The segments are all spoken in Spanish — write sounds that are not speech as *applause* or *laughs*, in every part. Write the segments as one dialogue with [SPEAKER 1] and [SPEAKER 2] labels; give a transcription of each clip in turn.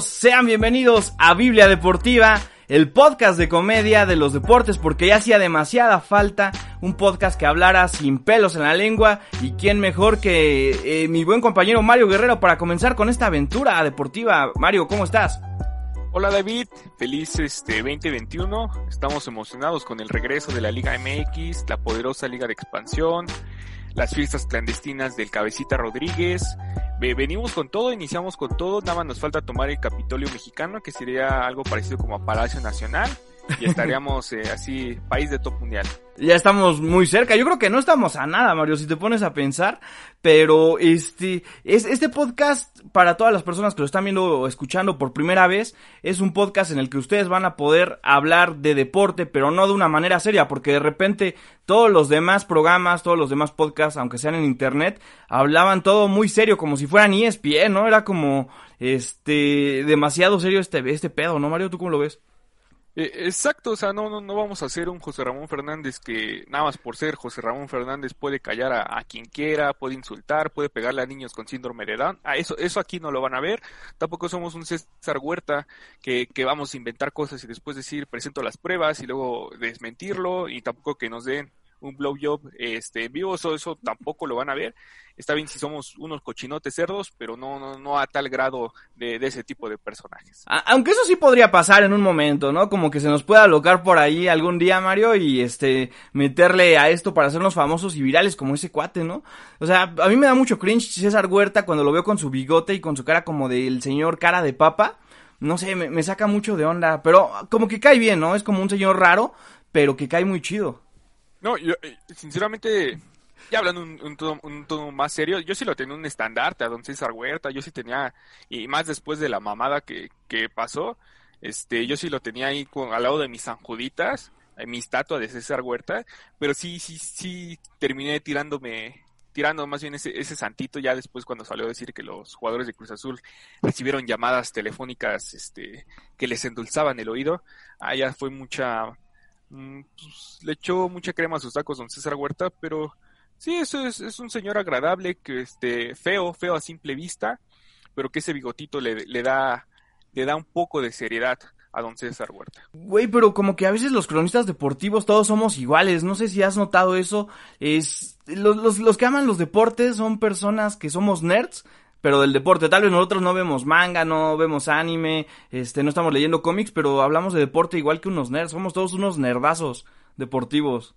[SPEAKER 1] Sean bienvenidos a Biblia Deportiva, el podcast de comedia de los deportes, porque ya hacía demasiada falta un podcast que hablara sin pelos en la lengua. Y quién mejor que eh, mi buen compañero Mario Guerrero para comenzar con esta aventura deportiva. Mario, ¿cómo estás?
[SPEAKER 2] Hola David, feliz este 2021. Estamos emocionados con el regreso de la Liga MX, la poderosa Liga de Expansión, las fiestas clandestinas del Cabecita Rodríguez. Venimos con todo, iniciamos con todo, nada más nos falta tomar el Capitolio mexicano, que sería algo parecido como a Palacio Nacional, *laughs* y estaríamos eh, así, país de top mundial.
[SPEAKER 1] Ya estamos muy cerca. Yo creo que no estamos a nada, Mario, si te pones a pensar. Pero este, es, este podcast, para todas las personas que lo están viendo o escuchando por primera vez, es un podcast en el que ustedes van a poder hablar de deporte, pero no de una manera seria, porque de repente todos los demás programas, todos los demás podcasts, aunque sean en internet, hablaban todo muy serio, como si fueran ESPN, ¿no? Era como, este, demasiado serio este, este pedo, ¿no, Mario? ¿Tú cómo lo ves?
[SPEAKER 2] Eh, exacto, o sea, no, no, no vamos a hacer un José Ramón Fernández que nada más por ser José Ramón Fernández puede callar a, quien quiera, puede insultar, puede pegarle a niños con síndrome de Down. Ah, eso, eso aquí no lo van a ver. Tampoco somos un César Huerta que, que vamos a inventar cosas y después decir presento las pruebas y luego desmentirlo y tampoco que nos den un blowjob este, en vivo, eso, eso tampoco lo van a ver. Está bien si somos unos cochinotes cerdos, pero no, no, no a tal grado de, ese tipo de personajes.
[SPEAKER 1] Aunque eso sí podría pasar en un momento, ¿no? Como que se nos pueda alocar por ahí algún día, Mario, y este, meterle a esto para hacernos famosos y virales como ese cuate, ¿no? O sea, a mí me da mucho cringe César Huerta cuando lo veo con su bigote y con su cara como del señor cara de papa. No sé, me, me saca mucho de onda, pero como que cae bien, ¿no? Es como un señor raro, pero que cae muy chido.
[SPEAKER 2] No, yo, eh, sinceramente, ya hablando un, un, tono, más serio, yo sí lo tenía un estandarte a don César Huerta, yo sí tenía, y más después de la mamada que, que pasó, este, yo sí lo tenía ahí con, al lado de mis sanjuditas, en mi estatua de César Huerta, pero sí, sí, sí terminé tirándome, tirando más bien ese, ese santito ya después cuando salió a decir que los jugadores de Cruz Azul recibieron llamadas telefónicas, este, que les endulzaban el oído, ah, ya fue mucha, pues, le echó mucha crema a sus tacos don César Huerta, pero sí, eso es, es un señor agradable, que este, feo, feo a simple vista, pero que ese bigotito le, le da, le da un poco de seriedad a don César Huerta.
[SPEAKER 1] Güey, pero como que a veces los cronistas deportivos todos somos iguales, no sé si has notado eso, es, los, los, los que aman los deportes son personas que somos nerds, pero del deporte. Tal vez nosotros no vemos manga, no vemos anime, este, no estamos leyendo cómics, pero hablamos de deporte igual que unos nerds. Somos todos unos nerdazos deportivos.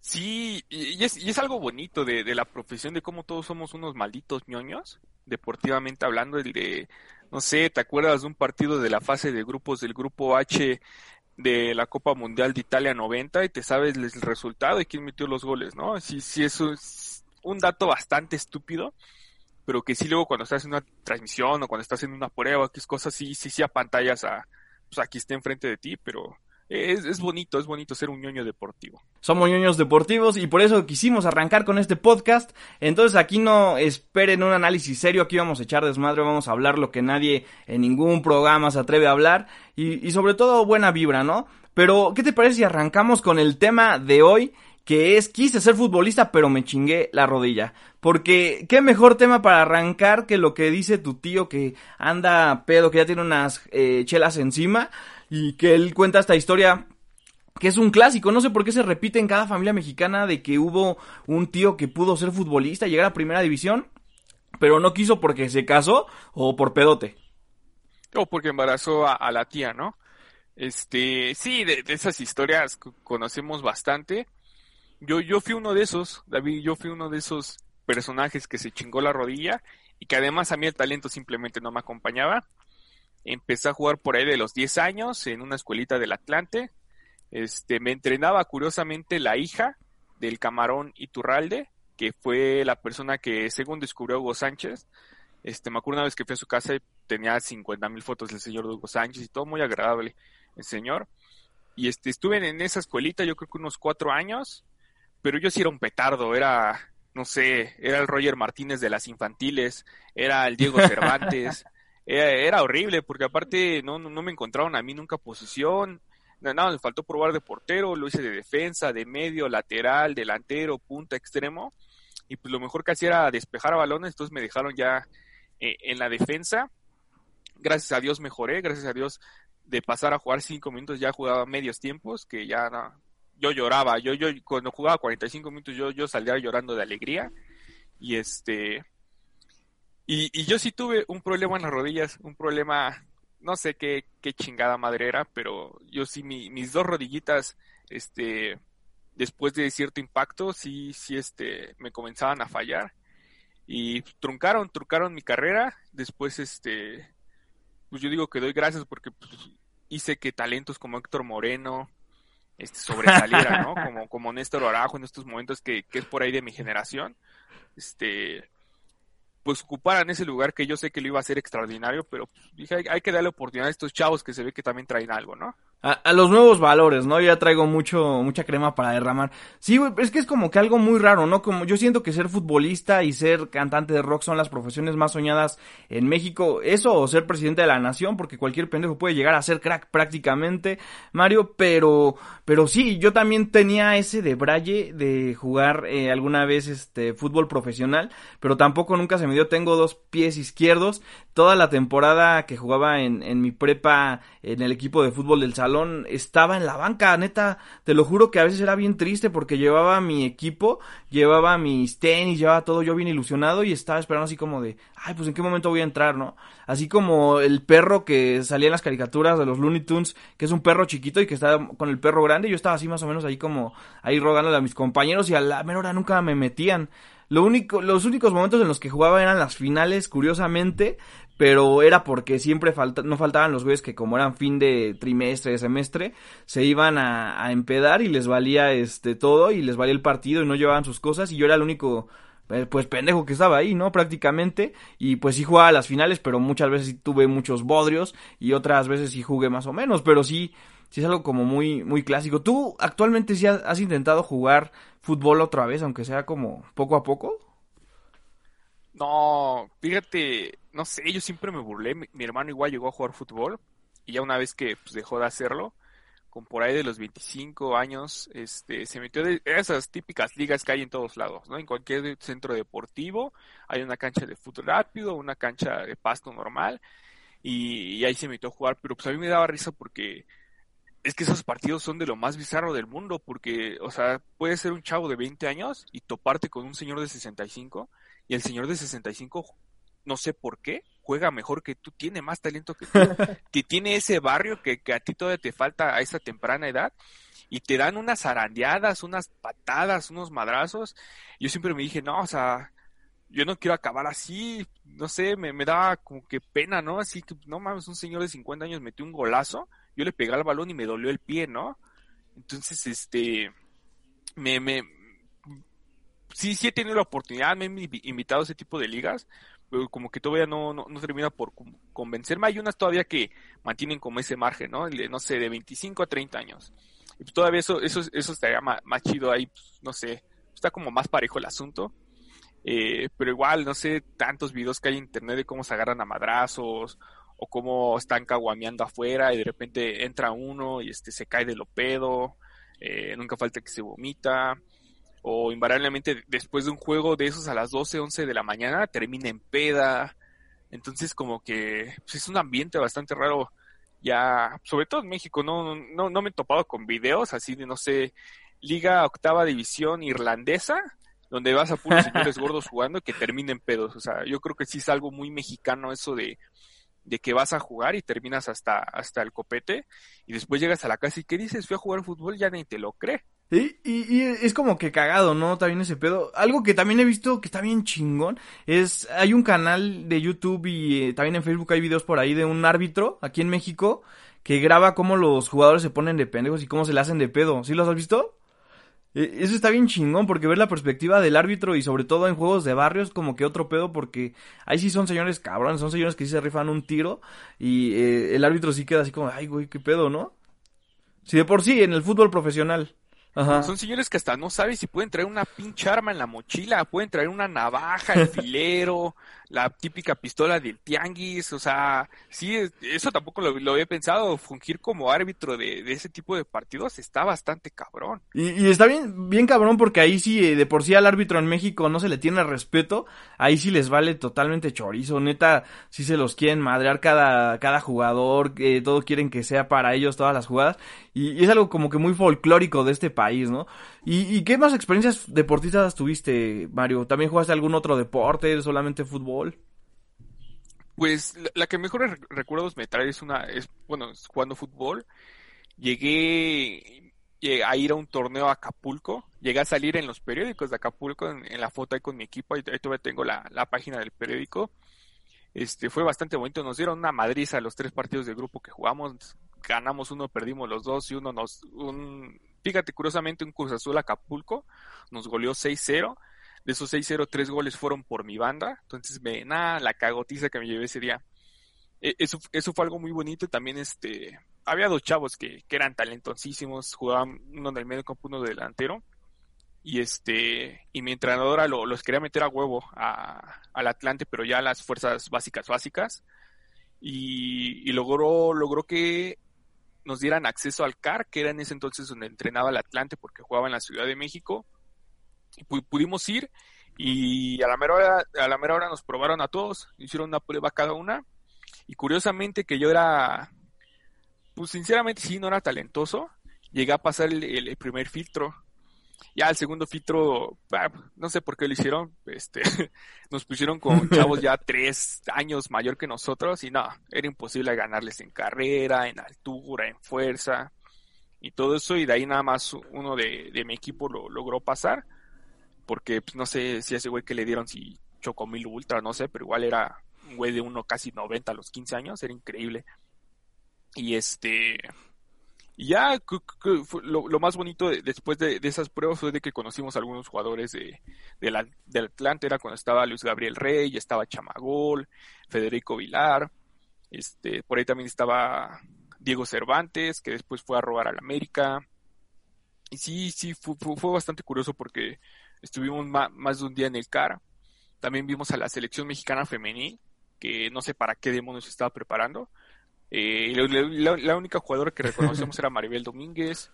[SPEAKER 2] Sí, y es, y es algo bonito de, de, la profesión, de cómo todos somos unos malditos ñoños, deportivamente hablando, el de, no sé, ¿te acuerdas de un partido de la fase de grupos del grupo H de la Copa Mundial de Italia 90 y te sabes el resultado y quién metió los goles, ¿no? Sí, sí, eso es un dato bastante estúpido, pero que sí luego cuando estás en una transmisión o cuando estás en una prueba, que es cosas, sí, sí, sí a pantallas a, pues aquí esté enfrente de ti, pero es, es, bonito, es bonito ser un ñoño deportivo.
[SPEAKER 1] Somos ñoños deportivos y por eso quisimos arrancar con este podcast. Entonces aquí no esperen un análisis serio, aquí vamos a echar desmadre, vamos a hablar lo que nadie en ningún programa se atreve a hablar y, y sobre todo buena vibra, ¿no? Pero, ¿qué te parece si arrancamos con el tema de hoy? Que es quise ser futbolista pero me chingué la rodilla. Porque qué mejor tema para arrancar que lo que dice tu tío que anda pedo, que ya tiene unas eh, chelas encima y que él cuenta esta historia que es un clásico, no sé por qué se repite en cada familia mexicana de que hubo un tío que pudo ser futbolista, llegar a primera división, pero no quiso porque se casó o por pedote.
[SPEAKER 2] O porque embarazó a, la tía, ¿no? Este, sí, de, de esas historias conocemos bastante. Yo, yo fui uno de esos, David, yo fui uno de esos personajes que se chingó la rodilla y que además a mí el talento simplemente no me acompañaba. Empecé a jugar por ahí de los 10 años en una escuelita del Atlante. Este, me entrenaba curiosamente la hija del camarón Iturralde, que fue la persona que según descubrió Hugo Sánchez. Este, me acuerdo una vez que fui a su casa y tenía 50 mil fotos del señor Hugo Sánchez y todo muy agradable el señor. Y este, estuve en esa escuelita yo creo que unos cuatro años pero yo sí era un petardo, era, no sé, era el Roger Martínez de las infantiles, era el Diego Cervantes, *laughs* era, horrible, porque aparte no, no, me encontraron a mí nunca posición, nada, me faltó probar de portero, lo hice de defensa, de medio, lateral, delantero, punta, extremo, y pues lo mejor que hacía era despejar balones, entonces me dejaron ya eh, en la defensa, gracias a Dios mejoré, gracias a Dios de pasar a jugar cinco minutos ya jugaba medios tiempos, que ya no, yo lloraba, yo, yo cuando jugaba 45 minutos yo, yo salía llorando de alegría y este y, yo sí tuve un problema en las rodillas, un problema, no sé qué, qué chingada madre era, pero yo sí mis dos rodillitas, este, después de cierto impacto, sí, sí, este, me comenzaban a fallar y truncaron, truncaron mi carrera, después este, pues yo digo que doy gracias porque pues, hice que talentos como Héctor Moreno, este, sobresaliera, ¿no? *laughs* Como, como Néstor Arajo en estos momentos que, que es por ahí de mi generación, este, pues ocuparan ese lugar que yo sé que lo iba a hacer extraordinario, pero pues, dije, hay, hay, que darle oportunidad a estos chavos que se ve que también traen algo, ¿no?
[SPEAKER 1] A, los nuevos valores, ¿no? Ya traigo mucho, mucha crema para derramar. Sí, es que es como que algo muy raro, ¿no? Como yo siento que ser futbolista y ser cantante de rock son las profesiones más soñadas en México. Eso o ser presidente de la nación, porque cualquier pendejo puede llegar a ser crack prácticamente, Mario, pero, pero sí, yo también tenía ese de braille de jugar eh, alguna vez este fútbol profesional, pero tampoco nunca se me dio. Tengo dos pies izquierdos. Toda la temporada que jugaba en, en mi prepa en el equipo de fútbol del salón, estaba en la banca, neta, te lo juro que a veces era bien triste porque llevaba mi equipo, llevaba mis tenis, llevaba todo yo bien ilusionado y estaba esperando así como de, ay, pues en qué momento voy a entrar, ¿no? Así como el perro que salía en las caricaturas de los Looney Tunes, que es un perro chiquito y que está con el perro grande, yo estaba así más o menos ahí como, ahí rogándole a mis compañeros y a la menor hora nunca me metían. Lo único, los únicos momentos en los que jugaba eran las finales, curiosamente, pero era porque siempre falta, no faltaban los güeyes que como eran fin de trimestre, de semestre, se iban a, a, empedar y les valía este todo y les valía el partido y no llevaban sus cosas y yo era el único eh, pues pendejo que estaba ahí, ¿no? Prácticamente y pues sí jugaba a las finales, pero muchas veces sí tuve muchos bodrios y otras veces sí jugué más o menos, pero sí sí es algo como muy muy clásico. ¿Tú actualmente sí has intentado jugar fútbol otra vez, aunque sea como poco a poco?
[SPEAKER 2] No, fíjate, no sé, yo siempre me burlé. Mi, hermano igual llegó a jugar fútbol y ya una vez que pues, dejó de hacerlo, con por ahí de los 25 años, este, se metió de esas típicas ligas que hay en todos lados, ¿no? En cualquier centro deportivo hay una cancha de fútbol rápido, una cancha de pasto normal y, y ahí se metió a jugar, pero pues a mí me daba risa porque es que esos partidos son de lo más bizarro del mundo, porque, o sea, puede ser un chavo de 20 años y toparte con un señor de 65 y el señor de 65, no sé por qué, juega mejor que tú, tiene más talento que tú, *laughs* que tiene ese barrio que, que, a ti todavía te falta a esa temprana edad, y te dan unas arandeadas, unas patadas, unos madrazos. Yo siempre me dije, no, o sea, yo no quiero acabar así, no sé, me, me daba como que pena, ¿no? Así que, no mames, un señor de 50 años metió un golazo, yo le pegué al balón y me dolió el pie, ¿no? Entonces, este, me, me, sí, sí he tenido la oportunidad, me he invitado a ese tipo de ligas, pero como que todavía no, no, termina por convencerme. Hay unas todavía que mantienen como ese margen, ¿no? no sé, de 25 a 30 años. Y pues todavía eso, eso, eso estaría más, chido ahí, pues, no sé, está como más parejo el asunto. Eh, pero igual, no sé, tantos videos que hay en internet de cómo se agarran a madrazos o cómo están caguameando afuera y de repente entra uno y este se cae de lo pedo, eh, nunca falta que se vomita o invariablemente después de un juego de esos a las 12, 11 de la mañana termina en peda. Entonces como que pues, es un ambiente bastante raro ya, sobre todo en México, no, no, no me he topado con videos así de, no sé, Liga Octava División Irlandesa, donde vas a puros *laughs* señores gordos jugando que terminen pedos. O sea, yo creo que sí es algo muy mexicano eso de, de que vas a jugar y terminas hasta, hasta el copete y después llegas a la casa y ¿qué dices? Fui a jugar fútbol, ya ni te lo cree.
[SPEAKER 1] Y, y, es como que cagado, ¿no? También ese pedo. Algo que también he visto que está bien chingón es, hay un canal de YouTube y eh, también en Facebook hay videos por ahí de un árbitro aquí en México que graba cómo los jugadores se ponen de pendejos y cómo se le hacen de pedo. ¿Sí los has visto? E, eso está bien chingón porque ver la perspectiva del árbitro y sobre todo en juegos de barrios como que otro pedo porque ahí sí son señores cabrones, son señores que sí se rifan un tiro y eh, el árbitro sí queda así como, ay güey, qué pedo, ¿no? Sí, de por sí, en el fútbol profesional.
[SPEAKER 2] Son señores que hasta no saben si pueden traer una pinche arma en la mochila, pueden traer una navaja, el filero, *laughs* la típica pistola del tianguis, o sea, sí, eso tampoco lo, había pensado, fungir como árbitro de, de, ese tipo de partidos está bastante cabrón.
[SPEAKER 1] Y, y, está bien, bien cabrón porque ahí sí, eh, de por sí al árbitro en México no se le tiene respeto, ahí sí les vale totalmente chorizo, neta, sí se los quieren madrear cada, cada jugador, que todo quieren que sea para ellos todas las jugadas, y es algo como que muy folclórico de este país, ¿no? ¿Y, ¿Y qué más experiencias deportistas tuviste, Mario? ¿También jugaste algún otro deporte, solamente fútbol?
[SPEAKER 2] Pues la, que mejores recuerdos me trae es una, es, bueno, jugando fútbol. Llegué, a ir a un torneo a Acapulco. Llegué a salir en los periódicos de Acapulco, en, en la foto ahí con mi equipo. Ahí, ahí todavía tengo la, la, página del periódico. Este, fue bastante bonito. Nos dieron una madriza los tres partidos de grupo que jugamos. Ganamos uno, perdimos los dos y uno nos, un, fíjate, curiosamente un Cruz Azul Acapulco nos goleó 6-0 de esos 6-0, tres goles fueron por mi banda. Entonces, me, nada, la cagotiza que me llevé ese día. E, eso, eso fue algo muy bonito. También, este, había dos chavos que, que eran talentosísimos. Jugaban uno en el medio campo, uno delantero. Y este, y mi entrenadora lo, los quería meter a huevo a, al Atlante, pero ya las fuerzas básicas básicas. Y, y logró, logró que nos dieran acceso al CAR, que era en ese entonces donde entrenaba el Atlante porque jugaba en la Ciudad de México pudimos ir y a la mera hora, a la mera hora nos probaron a todos, hicieron una prueba cada una y curiosamente que yo era, pues sinceramente sí, no era talentoso, llegué a pasar el primer filtro. Ya el segundo filtro, no sé por qué lo hicieron, este, *laughs* nos pusieron con chavos ya tres años mayor que nosotros y no, era imposible ganarles en carrera, en altura, en fuerza y todo eso y de ahí nada más uno de, de mi equipo lo logró pasar porque pues, no sé si ese güey que le dieron si Chocomil Ultra, no sé, pero igual era un güey de uno casi 90 a los 15 años, era increíble. Y este, y ya lo, lo, más bonito de, después de, de, esas pruebas fue de que conocimos a algunos jugadores de, del Atlante, era cuando estaba Luis Gabriel Rey, estaba Chamagol, Federico Vilar, este, por ahí también estaba Diego Cervantes, que después fue a robar al América. Y sí, sí, fue, fue bastante curioso porque estuvimos más, más de un día en el CAR. También vimos a la selección mexicana femenil, que no sé para qué demonios estaba preparando. Eh, la, única jugadora que reconocemos era Maribel Domínguez.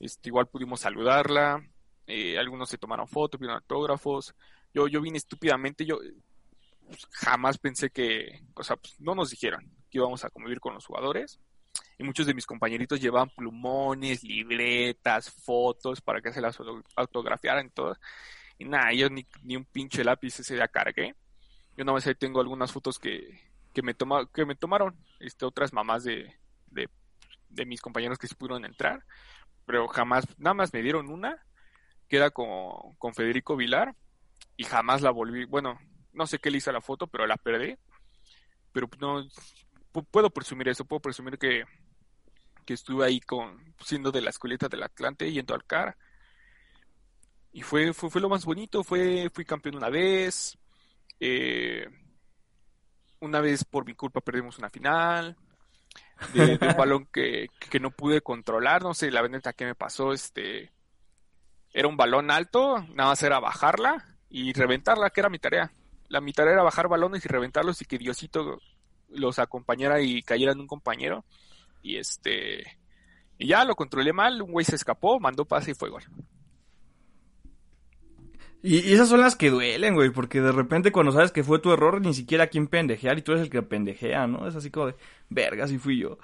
[SPEAKER 2] Este, igual pudimos saludarla. Eh, algunos se tomaron fotos, vieron autógrafos. Yo, yo vine estúpidamente, yo pues, jamás pensé que, o sea, pues, no nos dijeron que íbamos a convivir con los jugadores. Y muchos de mis compañeritos llevaban plumones, libretas, fotos para que se las autografiaran y todo. Y nada, yo ni, ni un pinche lápiz ese día cargué. Yo más ahí tengo algunas fotos que, que me toma, que me tomaron este otras mamás de, de, de mis compañeros que se pudieron entrar, pero jamás, nada más me dieron una, que era con, con Federico Vilar, y jamás la volví, bueno, no sé qué le hice a la foto, pero la perdí, pero no, puedo presumir eso, puedo presumir que, que estuve ahí con, siendo de la escuelita del Atlante, yendo al CAR, y fue, fue, fue lo más bonito, fue, fui campeón una vez, eh, una vez por mi culpa perdimos una final, de, de un *laughs* balón que, que, no pude controlar, no sé, la verdad que me pasó, este, era un balón alto, nada más era bajarla y reventarla, que era mi tarea. La mi tarea era bajar balones y reventarlos y que Diosito los acompañara y cayera en un compañero. Y este, y ya lo controlé mal, un güey se escapó, mandó pase y fue gol.
[SPEAKER 1] Y, y, esas son las que duelen, güey, porque de repente cuando sabes que fue tu error, ni siquiera a quién pendejear y tú eres el que pendejea, ¿no? Es así como de, verga, si fui yo.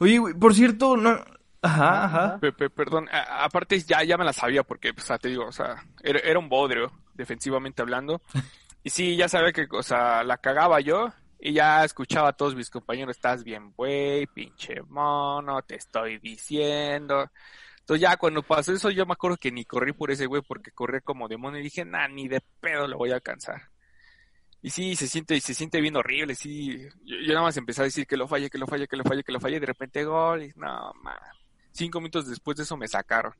[SPEAKER 1] Oye, güey, por cierto, no... Ajá, ajá.
[SPEAKER 2] Pepe, perdón, a, aparte ya, ya me la sabía porque, pues, te digo, o sea, era, era un bodrio, defensivamente hablando. *laughs* Y sí, ya sabía que, o sea, la cagaba yo y ya escuchaba a todos mis compañeros, estás bien, güey, pinche mono, te estoy diciendo. Entonces ya cuando pasó eso yo me acuerdo que ni corrí por ese güey porque corría como demonio y dije, nah, ni de pedo lo voy a alcanzar. Y sí, se siente, se siente bien horrible, sí. Yo, nada más empecé a decir que lo falle, que lo falle, que lo falle, que lo falle, y de repente gol, y no, man. Cinco minutos después de eso me sacaron.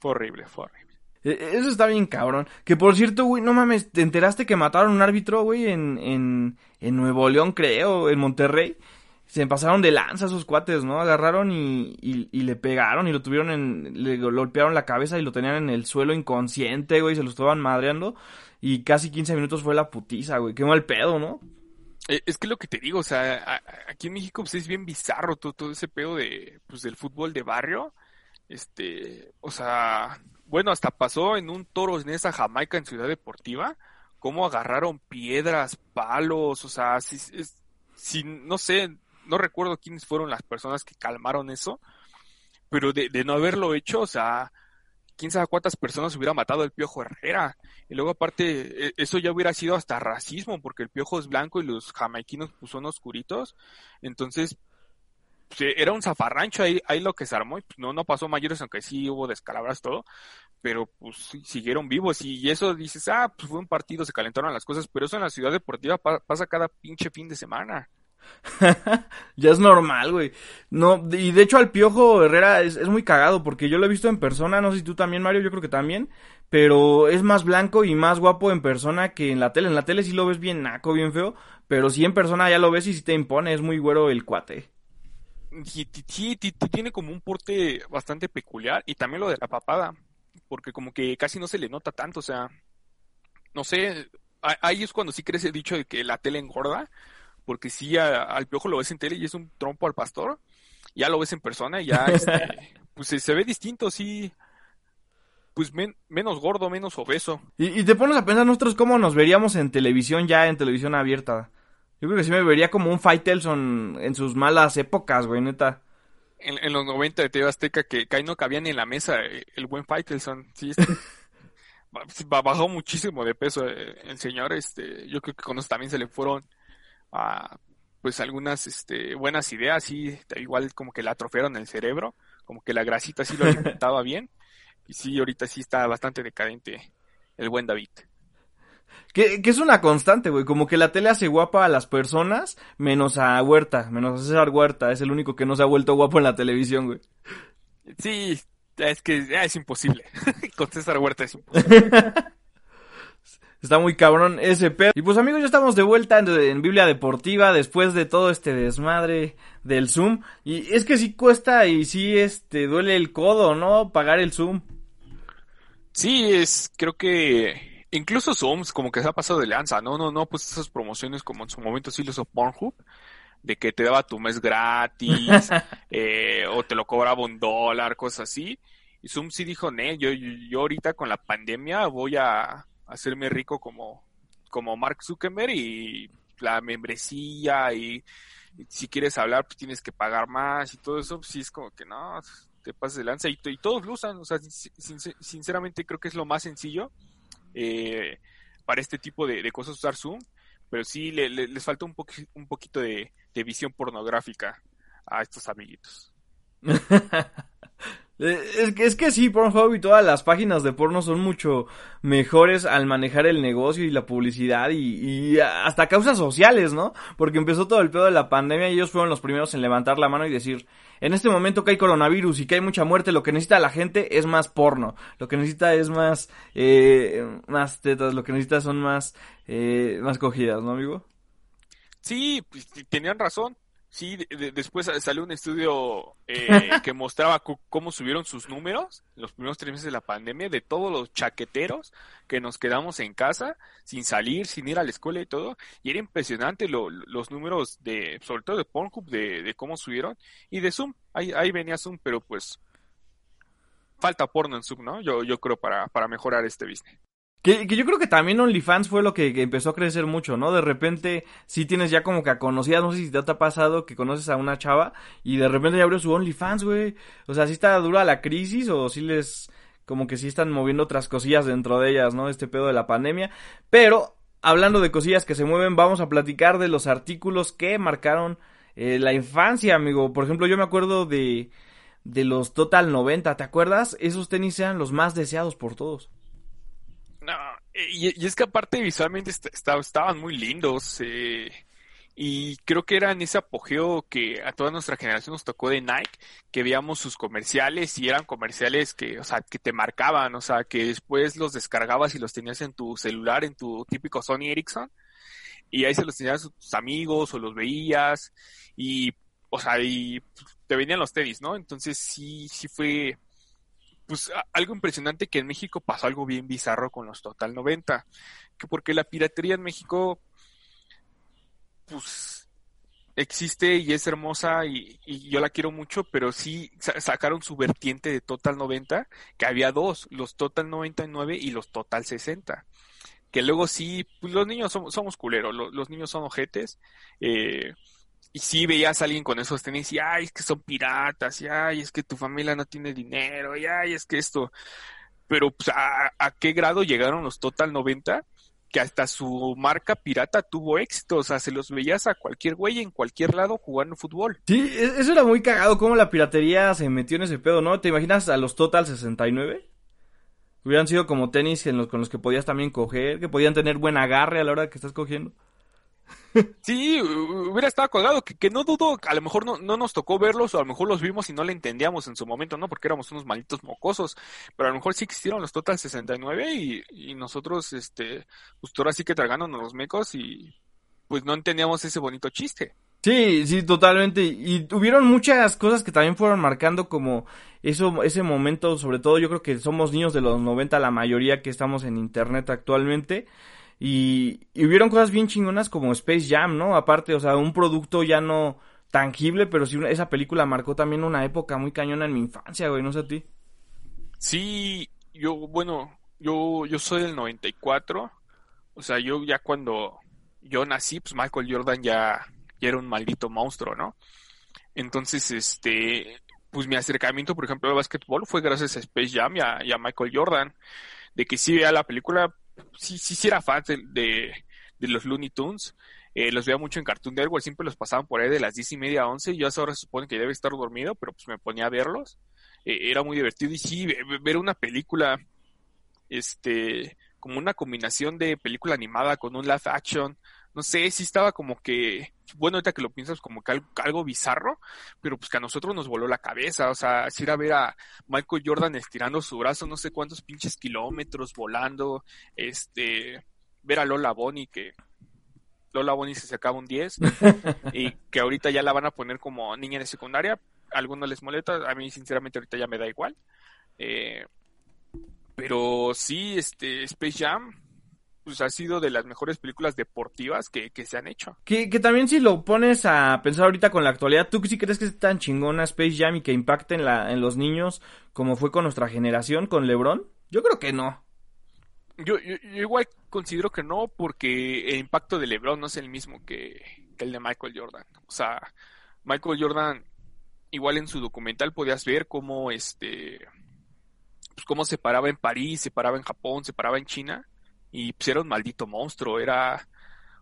[SPEAKER 2] Fue horrible, fue horrible.
[SPEAKER 1] Eso está bien cabrón. Que por cierto, güey, no mames, ¿te enteraste que mataron a un árbitro, güey, en, en, en Nuevo León, creo, en Monterrey? Se pasaron de lanza esos cuates, ¿no? Agarraron y, y, y, le pegaron y lo tuvieron en, le golpearon la cabeza y lo tenían en el suelo inconsciente, güey, se lo estaban madreando. y casi 15 minutos fue la putiza, güey. Qué mal pedo, ¿no?
[SPEAKER 2] Eh, es que lo que te digo, o sea, aquí en México pues es bien bizarro todo, todo ese pedo de, pues, del fútbol de barrio. Este, o sea, bueno, hasta pasó en un toro en esa Jamaica en Ciudad Deportiva, cómo agarraron piedras, palos, o sea, si, si, no sé, no recuerdo quiénes fueron las personas que calmaron eso, pero de, de no haberlo hecho, o sea, quién sabe cuántas personas hubiera matado el Piojo Herrera. Y luego aparte, e, eso ya hubiera sido hasta racismo, porque el Piojo es blanco y los jamaiquinos pues, son oscuritos. Entonces, pues, era un zafarrancho ahí, ahí lo que se armó. Y, pues, no, no pasó mayores, aunque sí hubo descalabras todo. Pero pues siguieron vivos. Y, eso dices, ah, pues fue un partido, se calentaron las cosas. Pero eso en la ciudad deportiva pasa cada pinche fin de semana. *laughs*
[SPEAKER 1] ya es normal, güey. No, y de hecho al Piojo Herrera es, muy cagado porque yo lo he visto en persona, no sé si tú también, Mario, yo creo que también, pero es más blanco y más guapo en persona que en la tele. En la tele sí lo ves bien naco, bien feo, pero sí en persona ya lo ves y sí te impone, es muy güero el cuate.
[SPEAKER 2] Sí, tiene como un porte bastante peculiar y también lo de la papada, porque como que casi no se le nota tanto, o sea, no sé, ahí es cuando sí crece el dicho de que la tele engorda, porque si al piojo lo ves en tele y es un trompo al pastor, ya lo ves en persona y ya *laughs* este, pues se, ve distinto, sí, pues menos gordo, menos obeso.
[SPEAKER 1] Y, te pones a pensar nosotros cómo nos veríamos en televisión ya, en televisión abierta. Yo creo que sí me vería como un Faitelson en sus malas épocas, güey, neta.
[SPEAKER 2] En, los 90 de TV Azteca, que, que ahí no cabía ni en la mesa eh, el buen Faitelson, sí, este, *laughs* bajó muchísimo de peso eh, el señor, este, yo creo que con eso también se le fueron pues algunas este, buenas ideas y igual como que la atrofiaron el cerebro, como que la grasita sí lo *laughs* alimentaba bien y sí, ahorita sí está bastante decadente el buen David.
[SPEAKER 1] Que, que es una constante, güey, como que la tele hace guapa a las personas, menos a Huerta, menos a César Huerta, es el único que no se ha vuelto guapo en la televisión, güey.
[SPEAKER 2] Sí, es que es imposible, *laughs* con César Huerta es imposible. *laughs*
[SPEAKER 1] Está muy cabrón ese pedo. Y pues amigos, ya estamos de vuelta en, Biblia Deportiva después de todo este desmadre del Zoom. Y es que sí cuesta y sí este duele el codo, ¿no? Pagar el Zoom.
[SPEAKER 2] Sí, es, creo que incluso Zooms como que se ha pasado de lanza, no, no, no, pues esas promociones como en su momento sí los hizo Pornhub, de que te daba tu mes gratis, *laughs* eh, o te lo cobraba un dólar, cosas así. Y Zoom sí dijo, ne, yo, yo ahorita con la pandemia voy a, hacerme rico como, como Mark Zuckerberg y la membresía y, si quieres hablar pues tienes que pagar más y todo eso, pues sí es como que no, te pasas de lanza y, todos lo usan, o sea, sinceramente creo que es lo más sencillo eh, para este tipo de, cosas usar Zoom, pero sí les falta un, un poquito de, de visión pornográfica a estos amiguitos. *laughs*
[SPEAKER 1] Eh, es que, es que sí, Pornhub y todas las páginas de porno son mucho mejores al manejar el negocio y la publicidad y, hasta causas sociales, ¿no? Porque empezó todo el pedo de la pandemia y ellos fueron los primeros en levantar la mano y decir, en este momento que hay coronavirus y que hay mucha muerte, lo que necesita la gente es más porno, lo que necesita es más, eh, más tetas, lo que necesita son más, eh, más cogidas, ¿no, amigo?
[SPEAKER 2] Sí, pues, tenían razón. Sí, después salió un estudio eh, *laughs* que mostraba cómo subieron sus números los primeros tres meses de la pandemia de todos los chaqueteros que nos quedamos en casa sin salir, sin ir a la escuela y todo. Y era impresionante los números de, sobre todo de Pornhub, de, de cómo subieron. Y de Zoom, ahí, ahí venía Zoom, pero pues falta porno en Zoom, ¿no? Yo, yo creo para, para mejorar este business.
[SPEAKER 1] Que, yo creo que también OnlyFans fue lo que, empezó a crecer mucho, ¿no? De repente, si tienes ya como que a conocida, no sé si te ha pasado que conoces a una chava y de repente ya abrió su OnlyFans, güey. O sea, si está dura la crisis o si les, como que sí están moviendo otras cosillas dentro de ellas, ¿no? Este pedo de la pandemia. Pero, hablando de cosillas que se mueven, vamos a platicar de los artículos que marcaron eh, la infancia, amigo. Por ejemplo, yo me acuerdo de, de los Total 90, ¿te acuerdas? Esos tenis eran los más deseados por todos.
[SPEAKER 2] No, y, es que aparte visualmente estaban muy lindos. Eh, y creo que era en ese apogeo que a toda nuestra generación nos tocó de Nike, que veíamos sus comerciales y eran comerciales que, o sea, que te marcaban, o sea, que después los descargabas y los tenías en tu celular, en tu típico Sony Ericsson, y ahí se los tenías a tus amigos o los veías, y, o sea, y te venían los tenis, ¿no? Entonces sí, sí fue, pues algo impresionante que en México pasó algo bien bizarro con los Total 90, porque la piratería en México, pues, existe y es hermosa y, yo la quiero mucho, pero sí sacaron su vertiente de Total 90, que había dos, los Total 99 y los Total 60. Que luego sí, pues los niños somos, somos culeros, los, niños son ojetes, eh, y sí veías a alguien con esos tenis y ay, es que son piratas, y ay, es que tu familia no tiene dinero, y ay, es que esto. Pero pues, ¿a, qué grado llegaron los Total 90? Que hasta su marca pirata tuvo éxito, o sea, se los veías a cualquier güey en cualquier lado jugando fútbol.
[SPEAKER 1] Sí, e, eso era muy cagado, cómo la piratería se metió en ese pedo, ¿no? ¿Te imaginas a los Total 69? Hubieran sido como tenis en los, con los que podías también coger, que podían tener buen agarre a la hora que estás cogiendo.
[SPEAKER 2] Sí, hubiera estado colgado, que, no dudo, a lo mejor no, no, nos tocó verlos, o a lo mejor los vimos y no le entendíamos en su momento, ¿no? Porque éramos unos malditos mocosos, pero a lo mejor sí existieron los Total 69 y, y nosotros, este, pues ahora sí que tragándonos los mecos y pues no entendíamos ese bonito chiste.
[SPEAKER 1] Sí, sí, totalmente. Y tuvieron muchas cosas que también fueron marcando como eso, ese momento, sobre todo yo creo que somos niños de los 90, la mayoría que estamos en internet actualmente. Y, hubieron cosas bien chingonas como Space Jam, ¿no? Aparte, o sea, un producto ya no tangible, pero sí esa película marcó también una época muy cañona en mi infancia, güey, no sé a ti.
[SPEAKER 2] Sí, yo, bueno, yo, yo soy del 94, o sea, yo ya cuando yo nací, pues Michael Jordan ya, ya era un maldito monstruo, ¿no? Entonces, este, pues mi acercamiento, por ejemplo, al básquetbol fue gracias a Space Jam y a, y a Michael Jordan, de que sí vea la película, sí, sí, sí era fan de, de, los Looney Tunes. Eh, los veía mucho en Cartoon Network, siempre los pasaban por ahí de las 10 y media a 11. Yo a esa hora se supone que debe estar dormido, pero pues me ponía a verlos. Eh, era muy divertido. Y sí, ver una película, este, como una combinación de película animada con un live action, no sé, sí estaba como que, bueno, ahorita que lo piensas como que algo, bizarro, pero pues que a nosotros nos voló la cabeza, o sea, si ir a ver a Michael Jordan estirando su brazo no sé cuántos pinches kilómetros volando, este, ver a Lola Bonnie que Lola Bonnie se sacaba un 10 *laughs* y que ahorita ya la van a poner como niña de secundaria, a algunos les molesta, a mí sinceramente ahorita ya me da igual. Eh, pero sí, este Space Jam pues ha sido de las mejores películas deportivas que, se han hecho.
[SPEAKER 1] Que, que, también si lo pones a pensar ahorita con la actualidad, ¿tú sí crees que es tan chingona Space Jam y que impacte en, la, en los niños como fue con nuestra generación, con LeBron? Yo creo que no.
[SPEAKER 2] Yo, yo, igual considero que no, porque el impacto de LeBron no es el mismo que, que el de Michael Jordan. O sea, Michael Jordan, igual en su documental podías ver cómo este pues cómo se paraba en París, se paraba en Japón, se paraba en China y pues era un maldito monstruo, era,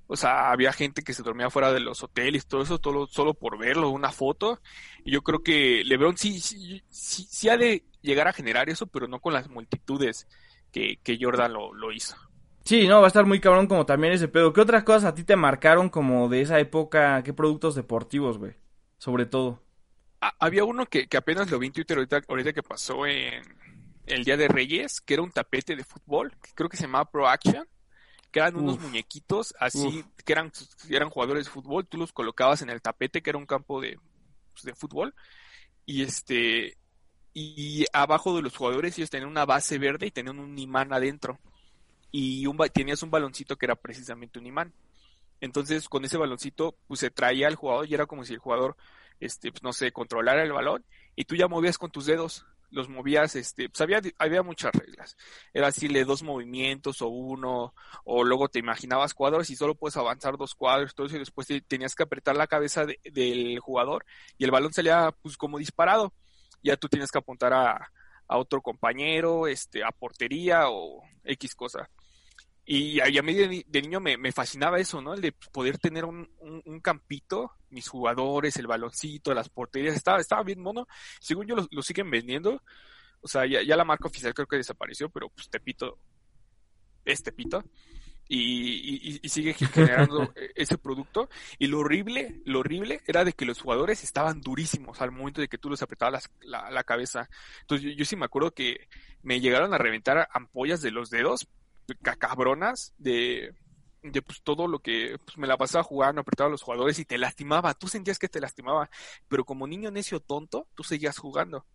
[SPEAKER 2] o sea, había gente que se dormía fuera de los hoteles, todo eso, todo, solo por verlo, una foto, y yo creo que LeBron sí, sí, sí, ha de llegar a generar eso, pero no con las multitudes que, que Jordan lo, lo hizo.
[SPEAKER 1] Sí, no, va a estar muy cabrón como también ese pedo. ¿Qué otras cosas a ti te marcaron como de esa época? ¿Qué productos deportivos, güey? Sobre todo.
[SPEAKER 2] había uno que, que apenas lo vi en Twitter ahorita, ahorita que pasó en, el Día de Reyes, que era un tapete de fútbol, que creo que se llamaba Pro Action, que eran unos muñequitos así, que eran, eran jugadores de fútbol, tú los colocabas en el tapete, que era un campo de, pues, de fútbol, y este, y abajo de los jugadores ellos tenían una base verde y tenían un imán adentro, y un, tenías un baloncito que era precisamente un imán. Entonces, con ese baloncito, pues se traía al jugador y era como si el jugador, este, pues no sé, controlara el balón y tú ya movías con tus dedos los movías, este, pues había, había muchas reglas. Era decirle dos movimientos o uno, o luego te imaginabas cuadros y solo puedes avanzar dos cuadros, todo eso, y después tenías que apretar la cabeza del jugador y el balón salía pues como disparado. Ya tú tienes que apuntar a, a otro compañero, este, a portería o X cosa. Y a, mí de, niño me, fascinaba eso, ¿no? El de poder tener un, campito, mis jugadores, el baloncito, las porterías, estaba, estaba bien mono. Según yo lo, siguen vendiendo. O sea, ya, la marca oficial creo que desapareció, pero pues Tepito es Tepito. Y, y, sigue *laughs* generando ese producto. Y lo horrible, lo horrible era de que los jugadores estaban durísimos al momento de que tú los apretabas la, la, cabeza. Entonces yo, yo, sí me acuerdo que me llegaron a reventar ampollas de los dedos cabronas de, de pues todo lo que pues, me la pasaba jugando, apretaba a los jugadores y te lastimaba. Tú sentías que te lastimaba, pero como niño necio tonto, tú seguías jugando.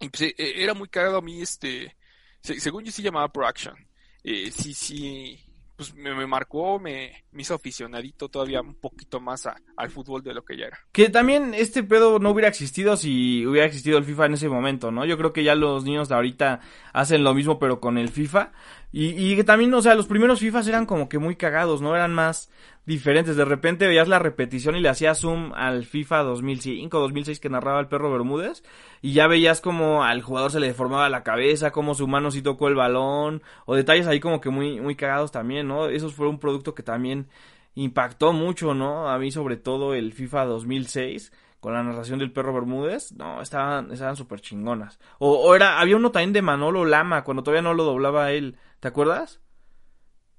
[SPEAKER 2] Y pues, e, era muy cagado a mí, este, según yo sí llamaba Pro Action. Eh, sí, sí, pues me, marcó, me, me, hizo aficionadito todavía un poquito más al fútbol de lo que ya era.
[SPEAKER 1] Que también este pedo no hubiera existido si hubiera existido el FIFA en ese momento, ¿no? Yo creo que ya los niños de ahorita hacen lo mismo pero con el FIFA. Y, y también, o sea, los primeros FIFAs eran como que muy cagados, ¿no? Eran más diferentes. De repente veías la repetición y le hacías zoom al FIFA 2005, 2006 que narraba el perro Bermúdez y ya veías como al jugador se le deformaba la cabeza, como su mano sí tocó el balón o detalles ahí como que muy muy cagados también, ¿no? Eso fue un producto que también impactó mucho, ¿no? A mí sobre todo el FIFA 2006 con la narración del perro Bermúdez, no, estaban estaban súper chingonas. O, o, era había uno también de Manolo Lama cuando todavía no lo doblaba él, ¿te acuerdas?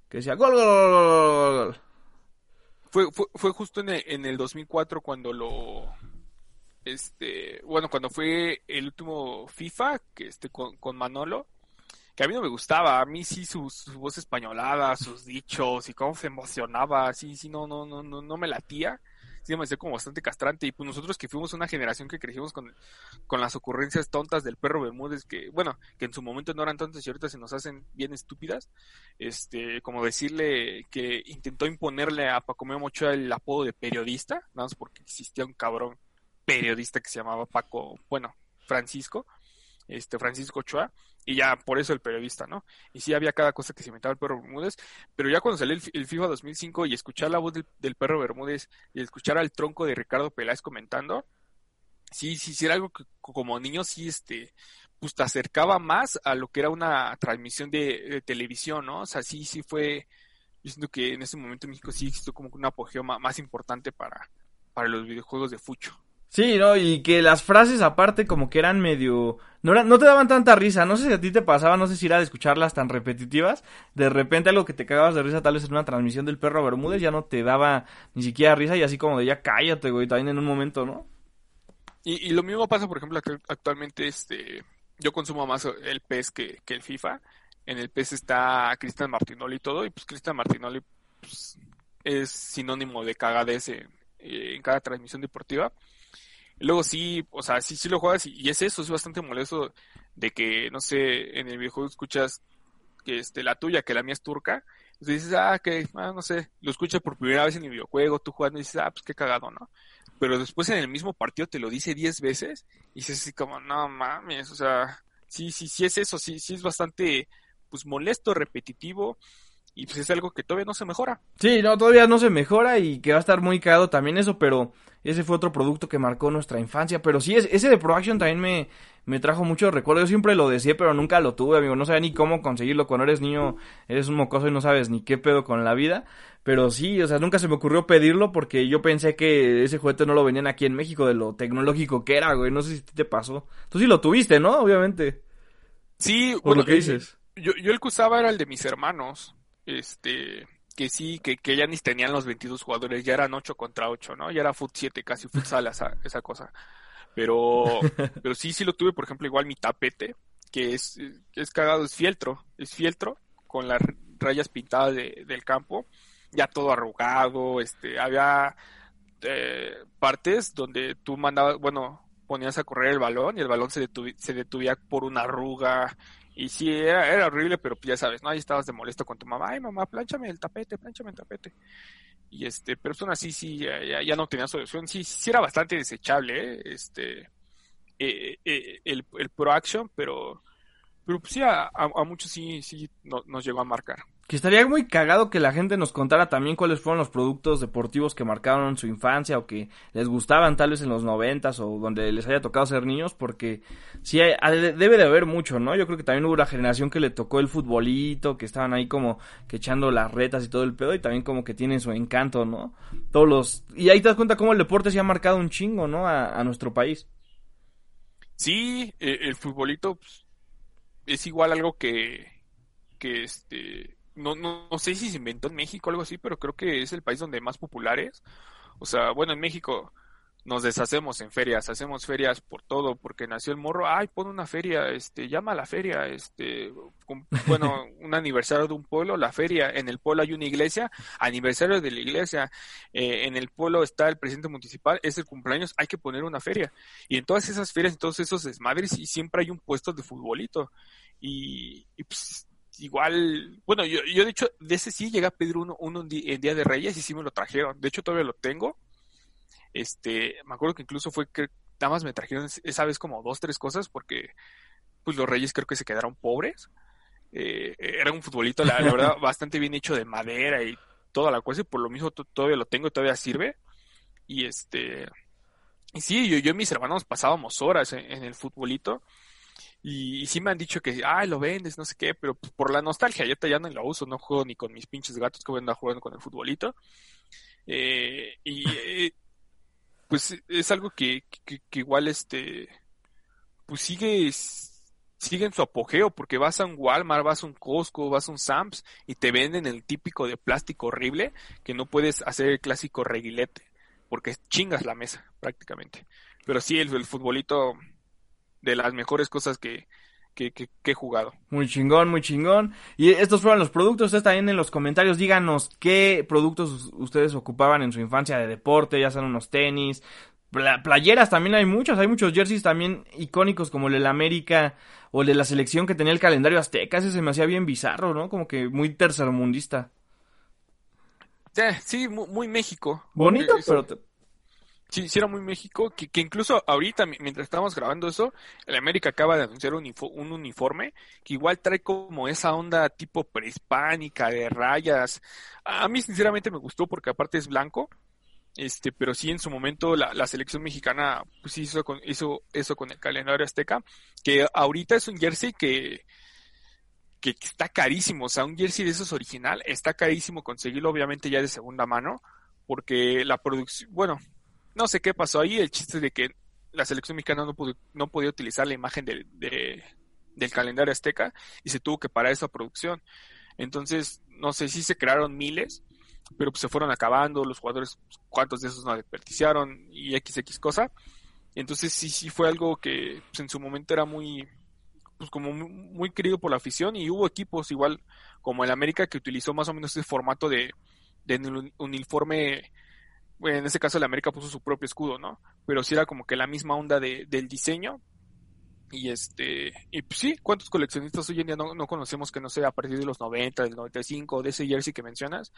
[SPEAKER 1] Que decía gol gol gol gol. gol.
[SPEAKER 2] Fue, fue, justo en el, en el 2004 cuando lo, este, bueno, cuando fue el último FIFA, que este, con, con Manolo, que a mí no me gustaba, a mí sí su, su, voz españolada, sus dichos y cómo se emocionaba, sí, sí, no, no, no, no, no me latía sí me como bastante castrante. Y pues nosotros que fuimos una generación que crecimos con, con las ocurrencias tontas del perro Bermúdez, que, bueno, que en su momento no eran tontas y ahorita se nos hacen bien estúpidas, este, como decirle que intentó imponerle a Paco Memochoa el apodo de periodista, nada más porque existía un cabrón periodista que se llamaba Paco, bueno, Francisco, este Francisco Ochoa, y ya por eso el periodista, ¿no? Y sí había cada cosa que se inventaba el perro Bermúdez, pero ya cuando salió el, FIFA 2005 y escuchar la voz del, perro Bermúdez y escuchar al tronco de Ricardo Peláez comentando, sí, sí, sí era algo que como niño sí, este, pues te acercaba más a lo que era una transmisión de, televisión, ¿no? O sea, sí, sí fue, yo siento que en ese momento en México sí existió como un apogeo más, más importante para, para los videojuegos de Fucho.
[SPEAKER 1] Sí, ¿no? Y que las frases aparte como que eran medio... No, no te daban tanta risa, no sé si a ti te pasaba, no sé si era de escucharlas tan repetitivas, de repente algo que te cagabas de risa tal vez en una transmisión del perro Bermúdez ya no te daba ni siquiera risa y así como de ya cállate, güey, también en un momento, ¿no?
[SPEAKER 2] Y, lo mismo pasa, por ejemplo, actualmente este yo consumo más el PES que, que el FIFA. En el PES está Cristian Martinoli y todo, y pues Cristian Martinoli pues, es sinónimo de cagadez en, en cada transmisión deportiva luego sí, o sea, sí, sí lo juegas y, es eso, es bastante molesto de que, no sé, en el videojuego escuchas que este, la tuya, que la mía es turca, y dices, ah, que, ah, no sé, lo escuchas por primera vez en el videojuego, tú jugando dices, ah, pues qué cagado, ¿no? Pero después en el mismo partido te lo dice diez veces y dices así como, no mames, o sea, sí, sí, sí es eso, sí, sí es bastante, pues molesto, repetitivo y pues es algo que todavía no se mejora.
[SPEAKER 1] Sí, no, todavía no se mejora y que va a estar muy cagado también eso, pero ese fue otro producto que marcó nuestra infancia. Pero sí, ese de Pro Action también me, me trajo mucho recuerdo. Yo siempre lo decía, pero nunca lo tuve, amigo. No sabía ni cómo conseguirlo. Cuando eres niño, eres un mocoso y no sabes ni qué pedo con la vida. Pero sí, o sea, nunca se me ocurrió pedirlo porque yo pensé que ese juguete no lo venían aquí en México de lo tecnológico que era, güey. No sé si te pasó. Tú sí lo tuviste, ¿no? Obviamente.
[SPEAKER 2] Sí,
[SPEAKER 1] por bueno, lo que dices.
[SPEAKER 2] Yo, yo el que usaba era el de mis hermanos este, que sí, que, que ya ni tenían los 22 jugadores, ya eran 8 contra 8, ¿no? Ya era Foot 7, casi futsal esa, esa cosa. Pero, *laughs* pero sí, sí lo tuve, por ejemplo, igual mi tapete, que es, es cagado, es fieltro, es fieltro, con las rayas pintadas de, del campo, ya todo arrugado, este, había eh, partes donde tú mandabas, bueno, ponías a correr el balón y el balón se, se detuvía por una arruga y sí, era, horrible, pero ya sabes, ¿no? Ahí estabas de molesto con tu mamá, ay mamá, plánchame el tapete, plánchame el tapete. Y este, pero aún así sí, ya, ya, no tenía solución, sí, sí era bastante desechable, ¿eh? este, eh, eh, el, el Pro Action, pero, pero pues sí, a, a, muchos sí, sí nos llegó a marcar.
[SPEAKER 1] Que estaría muy cagado que la gente nos contara también cuáles fueron los productos deportivos que marcaron su infancia o que les gustaban tal vez en los noventas o donde les haya tocado ser niños, porque sí debe de haber mucho, ¿no? Yo creo que también hubo una generación que le tocó el futbolito, que estaban ahí como que echando las retas y todo el pedo y también como que tienen su encanto, ¿no? Todos los... Y ahí te das cuenta cómo el deporte se ha marcado un chingo, ¿no? A, nuestro país.
[SPEAKER 2] Sí, el, el futbolito pues, es igual algo que, que este no, no, no, sé si se inventó en México o algo así, pero creo que es el país donde más popular es. O sea, bueno, en México nos deshacemos en ferias, hacemos ferias por todo, porque nació el morro, ay, pon una feria, este, llama a la feria, este, bueno, *laughs* un aniversario de un pueblo, la feria, en el pueblo hay una iglesia, aniversario de la iglesia, eh, en el pueblo está el presidente municipal, es el cumpleaños, hay que poner una feria. Y en todas esas ferias, en todos esos desmadres, y siempre hay un puesto de futbolito. Y, y pues, igual, bueno, yo, yo de hecho de ese sí llegué a pedir uno, uno en Día de Reyes y sí me lo trajeron. De hecho todavía lo tengo. Este, me acuerdo que incluso fue que nada más me trajeron esa vez como dos, tres cosas porque pues los Reyes creo que se quedaron pobres. Eh, era un futbolito, la, verdad, *laughs* bastante bien hecho de madera y toda la cosa y por lo mismo todavía lo tengo, todavía sirve. Y este, y sí, yo, yo y mis hermanos pasábamos horas en, el futbolito. Y, sí me han dicho que, ay, lo vendes, no sé qué, pero pues, por la nostalgia, yo ya no lo uso, no juego ni con mis pinches gatos que voy a jugando con el futbolito. Eh, y eh, pues es algo que, que, igual este, pues sigue, sigue en su apogeo, porque vas a un Walmart, vas a un Costco, vas a un Sam's y te venden el típico de plástico horrible que no puedes hacer el clásico reguilete porque chingas la mesa prácticamente. Pero sí, el, el futbolito de las mejores cosas que, que, que, he jugado.
[SPEAKER 1] Muy chingón, muy chingón. Y estos fueron los productos. Ustedes también en los comentarios díganos qué productos ustedes ocupaban en su infancia de deporte, ya sean unos tenis. Playeras también hay muchos, hay muchos jerseys también icónicos como el del América o el de la selección que tenía el calendario azteca, ese se me hacía bien bizarro, ¿no? Como que muy tercermundista.
[SPEAKER 2] Sí, muy, México.
[SPEAKER 1] Bonito, pero...
[SPEAKER 2] Sí, sí era muy México, que, incluso ahorita, mientras estábamos grabando eso, el América acaba de anunciar un, un uniforme que igual trae como esa onda tipo prehispánica, de rayas. A mí sinceramente me gustó porque aparte es blanco, este, pero sí en su momento la, la selección mexicana pues hizo, hizo eso con el calendario azteca, que ahorita es un jersey que que está carísimo, o sea, un jersey de esos original está carísimo conseguirlo, obviamente ya de segunda mano, porque la producción, bueno, no sé qué pasó ahí, el chiste de que la selección mexicana no, no podía utilizar la imagen de, del calendario azteca y se tuvo que parar esa producción. Entonces, no sé si se crearon miles, pero pues se fueron acabando, los jugadores, cuántos de esos no desperdiciaron y XX cosa. Entonces sí, sí fue algo que pues, en su momento era muy, pues como muy querido por la afición y hubo equipos igual como el América que utilizó más o menos ese formato de, de uniforme, en ese caso el América puso su propio escudo, ¿no? Pero sí era como que la misma onda de, del diseño y este, y pues sí, ¿cuántos coleccionistas hoy en día no, no, conocemos que no sé, a partir de los 90, del 95, de ese jersey que mencionas,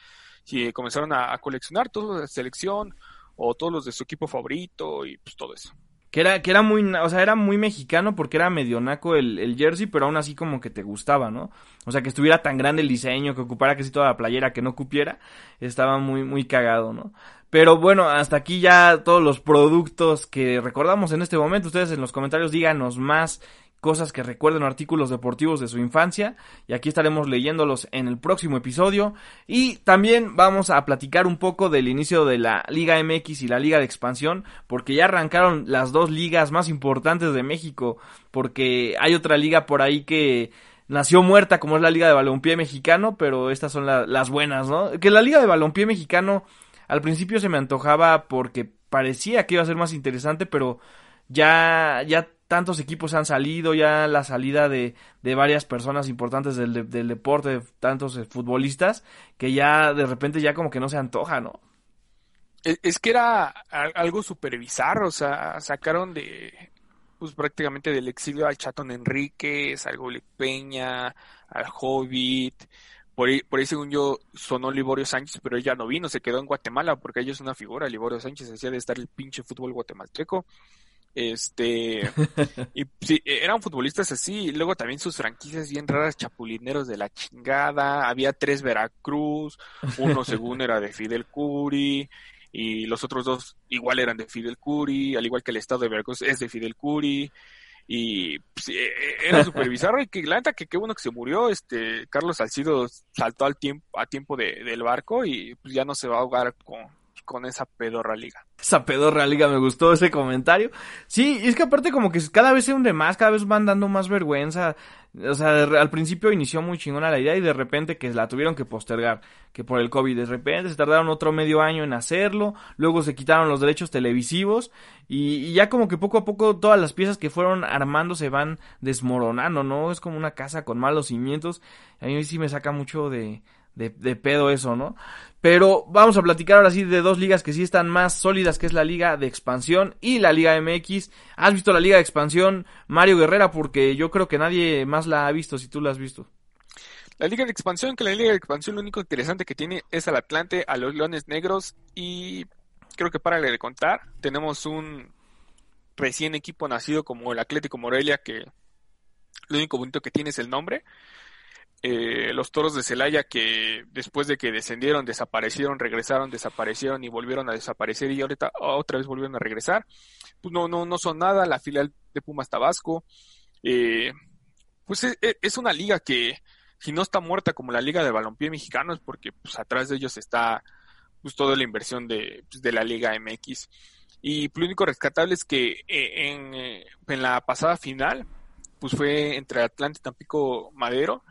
[SPEAKER 2] si comenzaron a, coleccionar todos de selección o todos los de su equipo favorito y pues todo eso?
[SPEAKER 1] Que era, que era muy, o sea, era muy mexicano porque era medio naco el, el, jersey, pero aún así como que te gustaba, ¿no? O sea, que estuviera tan grande el diseño, que ocupara casi toda la playera, que no cupiera, estaba muy, muy cagado, ¿no? Pero bueno, hasta aquí ya todos los productos que recordamos en este momento. Ustedes en los comentarios díganos más cosas que recuerden artículos deportivos de su infancia y aquí estaremos leyéndolos en el próximo episodio y también vamos a platicar un poco del inicio de la Liga MX y la Liga de Expansión porque ya arrancaron las dos ligas más importantes de México porque hay otra liga por ahí que nació muerta como es la Liga de Balompié Mexicano pero estas son las buenas, ¿no? Que la Liga de Balompié Mexicano al principio se me antojaba porque parecía que iba a ser más interesante pero ya, ya tantos equipos han salido, ya la salida de, de varias personas importantes del, del deporte, tantos eh, futbolistas, que ya de repente ya como que no se antoja, ¿no?
[SPEAKER 2] Es que era algo súper bizarro, o sea, sacaron de, pues prácticamente del exilio al Chatón Enríquez, al Gole Peña, al Hobbit, por ahí, por ahí según yo sonó Liborio Sánchez, pero ella no vino, se quedó en Guatemala, porque ella es una figura, Liborio Sánchez decía de estar el pinche fútbol guatemalteco. Este, *laughs* y sí, eran futbolistas así, y luego también sus franquicias bien raras, chapulineros de la chingada, había tres Veracruz, uno según era de Fidel Curi, y los otros dos igual eran de Fidel Curi, al igual que el estado de Veracruz es de Fidel Curi, y pues, e, e, era súper bizarro, y que la neta que qué bueno que se murió, este, Carlos Salcido saltó al tiempo, a tiempo de, del barco, y pues ya no se va a ahogar con, con esa pedorra liga.
[SPEAKER 1] Esa pedorra liga, me gustó ese comentario. Sí, es que aparte como que cada vez se hunde más, cada vez van dando más vergüenza. O sea, al principio inició muy chingona la idea y de repente que la tuvieron que postergar, que por el COVID, de repente se tardaron otro medio año en hacerlo, luego se quitaron los derechos televisivos y, y ya como que poco a poco todas las piezas que fueron armando se van desmoronando, ¿no? Es como una casa con malos cimientos. A mí sí me saca mucho de, de, de, pedo eso, ¿no? Pero vamos a platicar ahora sí de dos ligas que sí están más sólidas, que es la Liga de Expansión y la Liga MX. ¿Has visto la Liga de Expansión, Mario Guerrera? Porque yo creo que nadie más la ha visto, si tú la has visto.
[SPEAKER 2] La Liga de Expansión, que la Liga de Expansión lo único interesante que tiene es al Atlante, a los Leones Negros y creo que para de contar, tenemos un recién equipo nacido como el Atlético Morelia que lo único bonito que tiene es el nombre. Eh, los toros de Celaya que después de que descendieron, desaparecieron, regresaron, desaparecieron y volvieron a desaparecer y ahorita otra vez volvieron a regresar. Pues no, no, no son nada, la filial de Pumas Tabasco. Eh, pues es, es, una liga que si no está muerta como la liga de balompié mexicano es porque pues atrás de ellos está pues toda la inversión de, pues, de la liga MX. Y lo único rescatable es que eh, en, en la pasada final pues fue entre Atlante, Tampico, Madero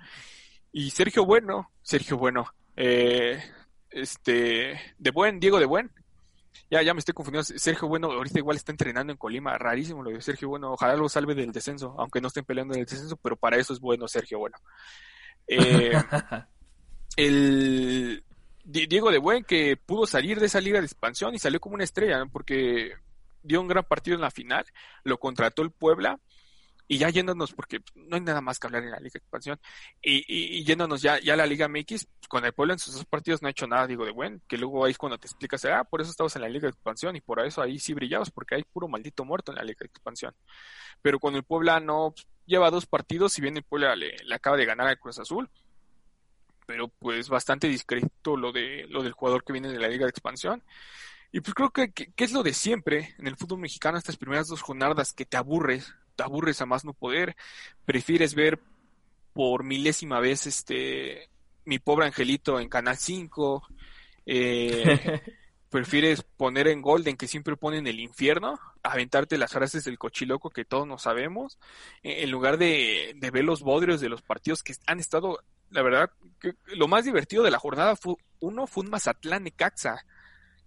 [SPEAKER 2] y Sergio Bueno, Sergio Bueno, eh, este, de Buen, Diego de Buen, ya, ya me estoy confundiendo, Sergio Bueno ahorita igual está entrenando en Colima, rarísimo lo de Sergio Bueno, ojalá lo salve del descenso, aunque no estén peleando en el descenso, pero para eso es bueno Sergio Bueno. Eh, *laughs* el Diego de Buen que pudo salir de esa liga de expansión y salió como una estrella, porque dio un gran partido en la final, lo contrató el Puebla y ya yéndonos, porque no hay nada más que hablar en la Liga de Expansión, y, y, yéndonos ya, ya a la Liga MX, con el pueblo en sus dos partidos no ha hecho nada, digo, de buen, que luego ahí es cuando te explicas, ah, por eso estabas en la Liga de Expansión, y por eso ahí sí brillabas, porque hay puro maldito muerto en la Liga de Expansión. Pero con el Puebla no, pues, lleva dos partidos, si bien el Puebla le, le acaba de ganar al Cruz Azul, pero pues bastante discreto lo de lo del jugador que viene de la Liga de Expansión. Y pues creo que, que, que, es lo de siempre en el fútbol mexicano, estas primeras dos jornadas, que te aburres, te aburres a más no poder, prefieres ver por milésima vez este mi pobre angelito en Canal 5, eh, *laughs* prefieres poner en Golden que siempre ponen el infierno, aventarte las frases del cochiloco que todos no sabemos, en lugar de, de ver los bodrios de los partidos que han estado, la verdad, que lo más divertido de la jornada fue, uno fue un Mazatlán Necaxa.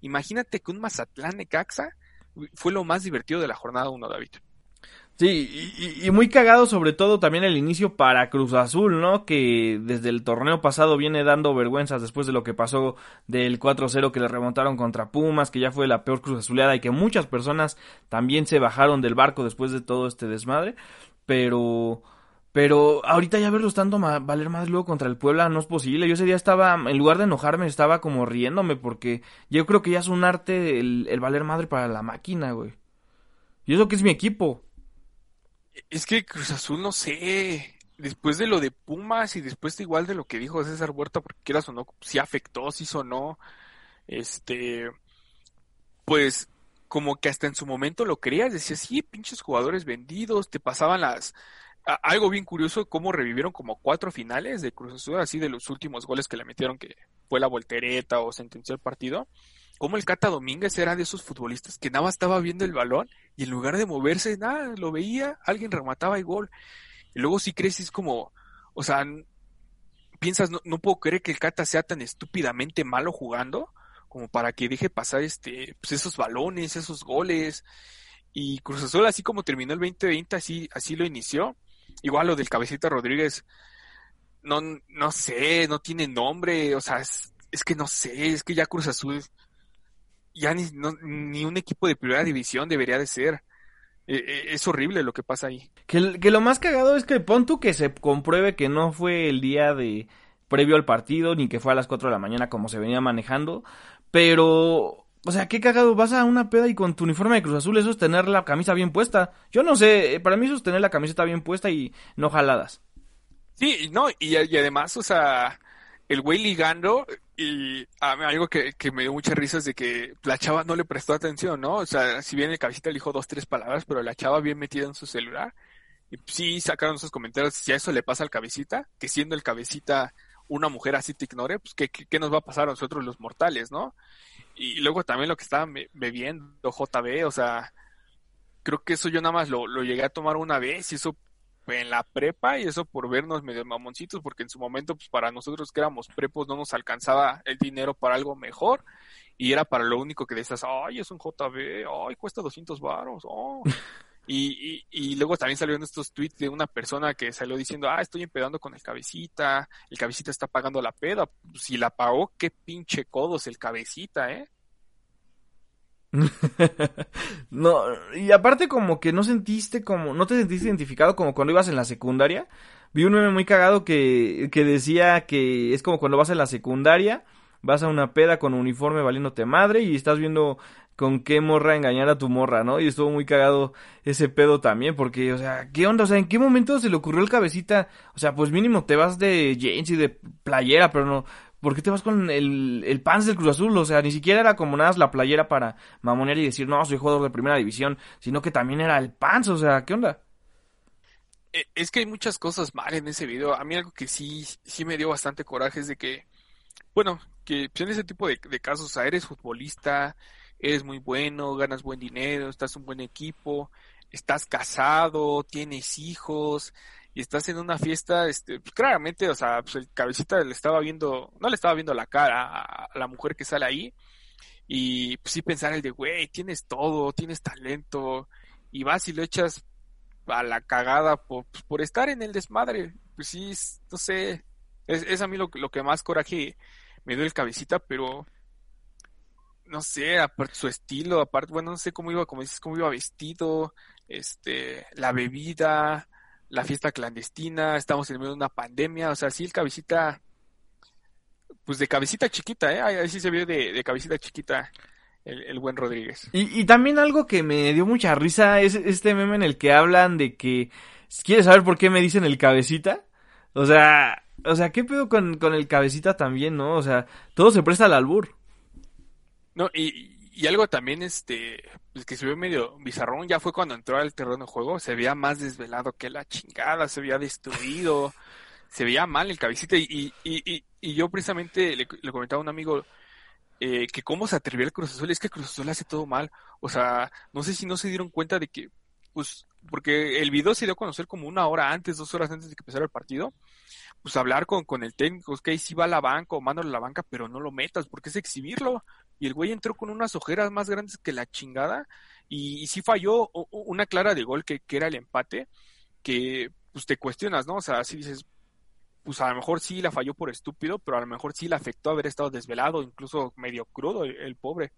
[SPEAKER 2] Imagínate que un Mazatlán Necaxa fue lo más divertido de la jornada uno, David.
[SPEAKER 1] Sí, y, muy cagado sobre todo también el inicio para Cruz Azul, ¿no? Que desde el torneo pasado viene dando vergüenzas después de lo que pasó del 4-0 que le remontaron contra Pumas, que ya fue la peor Cruz Azuleada y que muchas personas también se bajaron del barco después de todo este desmadre. Pero, pero ahorita ya verlos tanto valer más luego contra el Puebla no es posible. Yo ese día estaba, en lugar de enojarme, estaba como riéndome porque yo creo que ya es un arte el, el valer madre para la máquina, güey. Y eso que es mi equipo.
[SPEAKER 2] Es que Cruz Azul, no sé, después de lo de Pumas y después de igual de lo que dijo César Huerta, porque quieras o no, si afectó, si sonó, este, pues como que hasta en su momento lo creías, decías, sí, pinches jugadores vendidos, te pasaban las... algo bien curioso, cómo revivieron como cuatro finales de Cruz Azul, así de los últimos goles que le metieron, que fue la voltereta o sentenció el partido como el Cata Domínguez era de esos futbolistas que nada más estaba viendo el balón y en lugar de moverse, nada, lo veía, alguien remataba y gol. Y luego sí crees, es como, o sea, piensas, no, no, puedo creer que el Cata sea tan estúpidamente malo jugando como para que deje pasar este, pues esos balones, esos goles. Y Cruz Azul, así como terminó el 2020, así, así lo inició. Igual lo del Cabecita Rodríguez, no, no sé, no tiene nombre, o sea, es, es que no sé, es que ya Cruz Azul ya ni, ni un equipo de primera división debería de ser. E, e, es horrible lo que pasa ahí.
[SPEAKER 1] Que, que, lo más cagado es que pon tú que se compruebe que no fue el día de previo al partido, ni que fue a las 4 de la mañana como se venía manejando, pero... O sea, qué cagado, vas a una peda y con tu uniforme de Cruz Azul, eso es tener la camisa bien puesta. Yo no sé, para mí eso es tener la camiseta bien puesta y no jaladas.
[SPEAKER 2] Sí, no, y, y además, o sea, el güey ligando y a mí, algo que, que, me dio mucha risa es de que la chava no le prestó atención, ¿no? O sea, si bien el cabecita le dijo dos, tres palabras, pero la chava bien metida en su celular. Y sí sacaron esos comentarios, si a eso le pasa al cabecita, que siendo el cabecita una mujer así te ignore, pues ¿qué, qué, nos va a pasar a nosotros los mortales, ¿no? Y luego también lo que estaba bebiendo JB, o sea, creo que eso yo nada más lo, lo llegué a tomar una vez y eso en la prepa y eso por vernos medio mamoncitos, porque en su momento, pues para nosotros que éramos prepos no nos alcanzaba el dinero para algo mejor y era para lo único que decías, ay, es un JB, ay, cuesta 200 varos, oh. Y, y, luego también salieron estos tweets de una persona que salió diciendo, ah, estoy empedando con el cabecita, el cabecita está pagando la peda. Si la pagó, qué pinche codos el cabecita, ¿eh? *laughs*
[SPEAKER 1] no, y aparte como que no sentiste como, no te sentiste identificado como cuando ibas en la secundaria, vi un meme muy cagado que, que decía que es como cuando vas a la secundaria, vas a una peda con uniforme valiéndote madre y estás viendo con qué morra engañar a tu morra, ¿no? Y estuvo muy cagado ese pedo también, porque, o sea, ¿qué onda? O sea, ¿en qué momento se le ocurrió el cabecita? O sea, pues mínimo te vas de jeans y de playera, pero no, ¿por qué te vas con el, el pants del Cruz Azul? O sea, ni siquiera era como nada la playera para mamonear y decir, no, soy jugador de primera división, sino que también era el pants, o sea, ¿qué onda?
[SPEAKER 2] Eh, es que hay muchas cosas mal en ese video. A mí algo que sí, sí me dio bastante coraje es de que, bueno, que pues, en ese tipo de, de casos, o sea, eres futbolista, eres muy bueno, ganas buen dinero, estás un buen equipo, estás casado, tienes hijos estás en una fiesta, este, pues claramente, o sea, pues el cabecita le estaba viendo, no le estaba viendo la cara a, la mujer que sale ahí y pues sí pensar el de, güey, tienes todo, tienes talento y vas y lo echas a la cagada por, pues, por estar en el desmadre, pues sí, no sé, es, es a mí lo, lo que más coraje me dio el cabecita, pero no sé, aparte su estilo, aparte, bueno, no sé cómo iba, como dices, cómo iba vestido, este, la bebida, la fiesta clandestina, estamos en medio de una pandemia, o sea, sí, el cabecita, pues de cabecita chiquita, ¿eh? Ahí sí se vio de, de cabecita chiquita el, el buen Rodríguez.
[SPEAKER 1] Y, y también algo que me dio mucha risa es este meme en el que hablan de que, ¿quieres saber por qué me dicen el cabecita? O sea, o sea, ¿qué pedo con, con el cabecita también, no? O sea, todo se presta al albur.
[SPEAKER 2] No, y, y algo también, este, que se vio medio bizarrón, ya fue cuando entró al terreno de juego, se veía más desvelado que la chingada, se veía destruido, *laughs* se veía mal el cabecita y, y, y, y yo precisamente le, le, comentaba a un amigo eh, que cómo se atrevió el Cruz Azul, es que Cruz Azul hace todo mal, o sea, no sé si no se dieron cuenta de que, pues, porque el video se dio a conocer como una hora antes, dos horas antes de que empezara el partido, pues hablar con, con el técnico, ahí sí va a la banca o mándalo a la banca, pero no lo metas, porque es exhibirlo. Y el güey entró con unas ojeras más grandes que la chingada, y, sí falló una clara de gol que, que era el empate, que pues te cuestionas, ¿no? O sea, si dices, pues a lo mejor sí la falló por estúpido, pero a lo mejor sí le afectó haber estado desvelado, incluso medio crudo el pobre.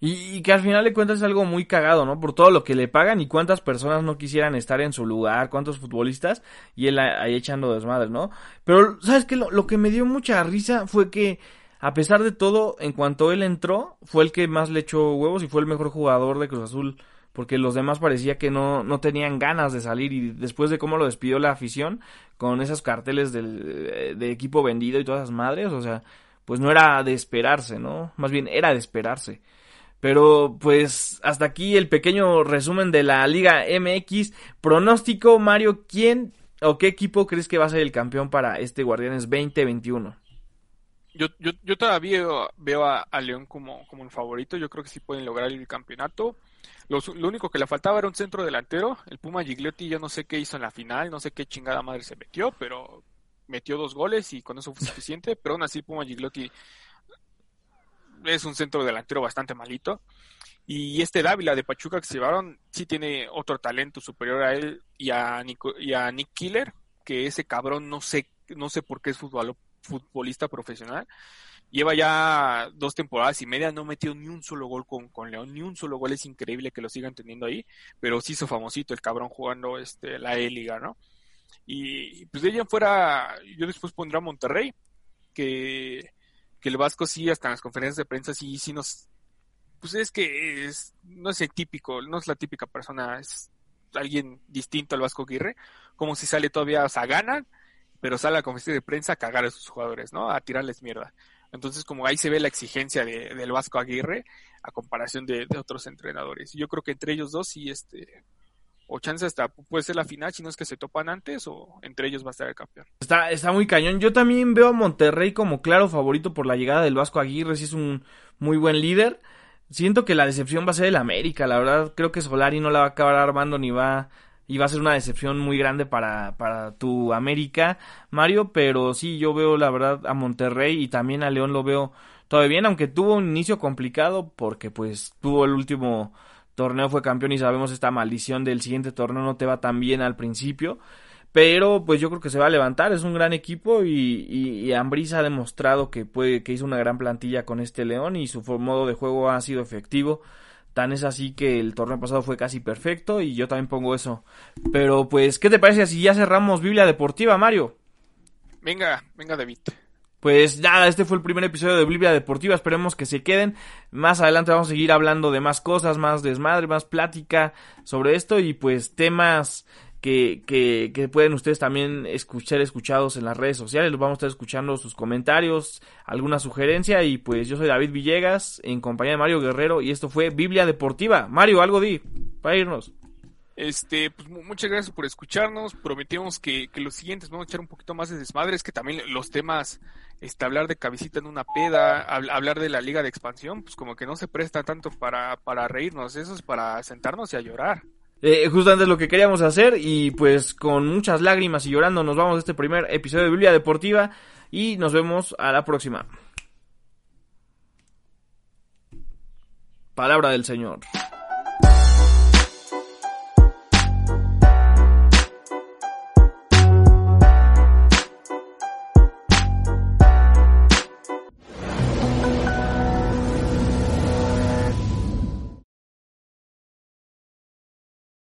[SPEAKER 1] Y, y, que al final de cuentas es algo muy cagado, ¿no? Por todo lo que le pagan y cuántas personas no quisieran estar en su lugar, cuántos futbolistas, y él ahí echando desmadre, ¿no? Pero, ¿sabes qué? Lo, que me dio mucha risa fue que, a pesar de todo, en cuanto él entró, fue el que más le echó huevos y fue el mejor jugador de Cruz Azul. Porque los demás parecía que no, no tenían ganas de salir y después de cómo lo despidió la afición, con esos carteles del, de equipo vendido y todas esas madres, o sea, pues no era de esperarse, ¿no? Más bien era de esperarse. Pero pues hasta aquí el pequeño resumen de la Liga MX. Pronóstico, Mario, ¿quién o qué equipo crees que va a ser el campeón para este Guardianes 2021?
[SPEAKER 2] Yo, yo, yo todavía veo, a, a, León como, como el favorito. Yo creo que sí pueden lograr el campeonato. Lo, único que le faltaba era un centro delantero. El Puma Gigliotti yo no sé qué hizo en la final, no sé qué chingada madre se metió, pero metió dos goles y con eso fue suficiente. Pero aún así Puma Gigliotti es un centro delantero bastante malito. Y este Dávila de Pachuca que se llevaron, sí tiene otro talento superior a él y a, Nico, y a Nick Killer, que ese cabrón no sé, no sé por qué es futbol, futbolista profesional. Lleva ya dos temporadas y media, no metió ni un solo gol con, con León, ni un solo gol, es increíble que lo sigan teniendo ahí, pero sí hizo famosito el cabrón jugando este, la E-Liga, ¿no? Y pues de ella fuera, yo después pondré a Monterrey, que que el Vasco sí, hasta en las conferencias de prensa sí, sí nos, pues es que es, no es el típico, no es la típica persona, es alguien distinto al Vasco Aguirre, como si sale todavía, o sea, ganan, pero sale a la conferencia de prensa a cagar a sus jugadores, ¿no? A tirarles mierda. Entonces, como ahí se ve la exigencia de, del Vasco Aguirre a comparación de, de, otros entrenadores. Yo creo que entre ellos dos sí, este, o chance hasta puede ser la final, si no es que se topan antes, o entre ellos va a estar el campeón.
[SPEAKER 1] Está, está muy cañón. Yo también veo a Monterrey como claro favorito por la llegada del Vasco Aguirre, si es un muy buen líder. Siento que la decepción va a ser el América, la verdad creo que Solari no la va a acabar armando ni va y va a ser una decepción muy grande para, para tu América, Mario, pero sí, yo veo la verdad a Monterrey y también a León lo veo todavía bien, aunque tuvo un inicio complicado porque pues tuvo el último torneo fue campeón y sabemos esta maldición del siguiente torneo no te va tan bien al principio. Pero pues yo creo que se va a levantar, es un gran equipo y, y, y ha demostrado que puede, que hizo una gran plantilla con este León y su modo de juego ha sido efectivo. Tan es así que el torneo pasado fue casi perfecto y yo también pongo eso. Pero pues, ¿qué te parece si ya cerramos Biblia Deportiva, Mario?
[SPEAKER 2] Venga, venga David.
[SPEAKER 1] Pues nada, este fue el primer episodio de Biblia Deportiva, esperemos que se queden. Más adelante vamos a seguir hablando de más cosas, más desmadre, más plática sobre esto y pues temas que, que, que, pueden ustedes también escuchar escuchados en las redes sociales. Los vamos a estar escuchando sus comentarios, alguna sugerencia. Y pues yo soy David Villegas, en compañía de Mario Guerrero, y esto fue Biblia Deportiva. Mario, algo di para irnos.
[SPEAKER 2] Este, pues muchas gracias por escucharnos. Prometimos que, que los siguientes vamos a echar un poquito más de desmadre. Es que también los temas, este, hablar de cabecita en una peda, hablar de la liga de expansión, pues como que no se presta tanto para, para reírnos. Eso es para sentarnos y a llorar.
[SPEAKER 1] Eh, justamente es lo que queríamos hacer y pues con muchas lágrimas y llorando nos vamos a este primer episodio de Biblia Deportiva y nos vemos a la próxima. Palabra del Señor.